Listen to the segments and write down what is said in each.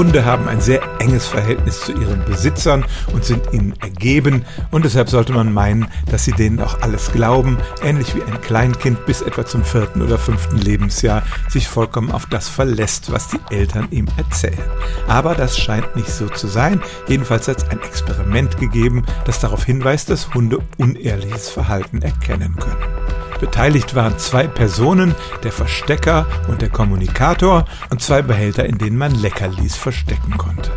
Hunde haben ein sehr enges Verhältnis zu ihren Besitzern und sind ihnen ergeben und deshalb sollte man meinen, dass sie denen auch alles glauben, ähnlich wie ein Kleinkind bis etwa zum vierten oder fünften Lebensjahr sich vollkommen auf das verlässt, was die Eltern ihm erzählen. Aber das scheint nicht so zu sein. Jedenfalls hat es ein Experiment gegeben, das darauf hinweist, dass Hunde unehrliches Verhalten erkennen können. Beteiligt waren zwei Personen, der Verstecker und der Kommunikator und zwei Behälter, in denen man Leckerlis verstecken konnte.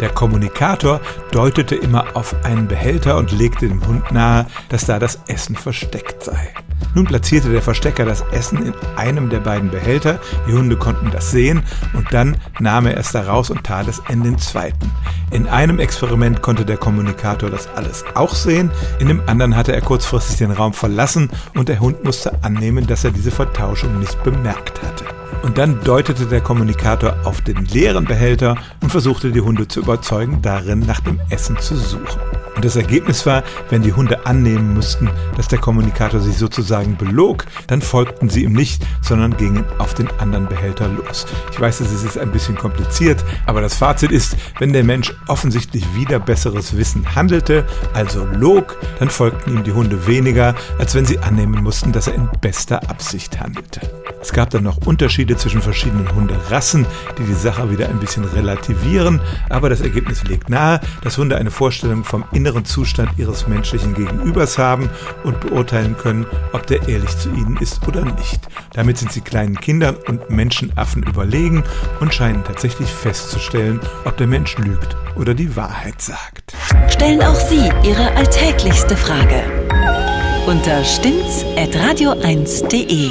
Der Kommunikator deutete immer auf einen Behälter und legte dem Hund nahe, dass da das Essen versteckt sei. Nun platzierte der Verstecker das Essen in einem der beiden Behälter, die Hunde konnten das sehen und dann nahm er es daraus und tat es in den zweiten. In einem Experiment konnte der Kommunikator das alles auch sehen, in dem anderen hatte er kurzfristig den Raum verlassen und der Hund musste annehmen, dass er diese Vertauschung nicht bemerkt hatte. Und dann deutete der Kommunikator auf den leeren Behälter und versuchte die Hunde zu überzeugen, darin nach dem Essen zu suchen. Und das Ergebnis war, wenn die Hunde annehmen mussten, dass der Kommunikator sie sozusagen belog, dann folgten sie ihm nicht, sondern gingen auf den anderen Behälter los. Ich weiß, es ist ein bisschen kompliziert, aber das Fazit ist, wenn der Mensch offensichtlich wieder besseres Wissen handelte, also log, dann folgten ihm die Hunde weniger, als wenn sie annehmen mussten, dass er in bester Absicht handelte. Es gab dann noch Unterschiede zwischen verschiedenen Hunderassen, die die Sache wieder ein bisschen relativieren, aber das Ergebnis legt nahe, dass Hunde eine Vorstellung vom inneren Zustand ihres menschlichen Gegenübers haben und beurteilen können, ob der ehrlich zu ihnen ist oder nicht. Damit sind sie kleinen Kindern und Menschenaffen überlegen und scheinen tatsächlich festzustellen, ob der Mensch lügt oder die Wahrheit sagt. Stellen auch Sie Ihre alltäglichste Frage unter stimmtz.radio1.de.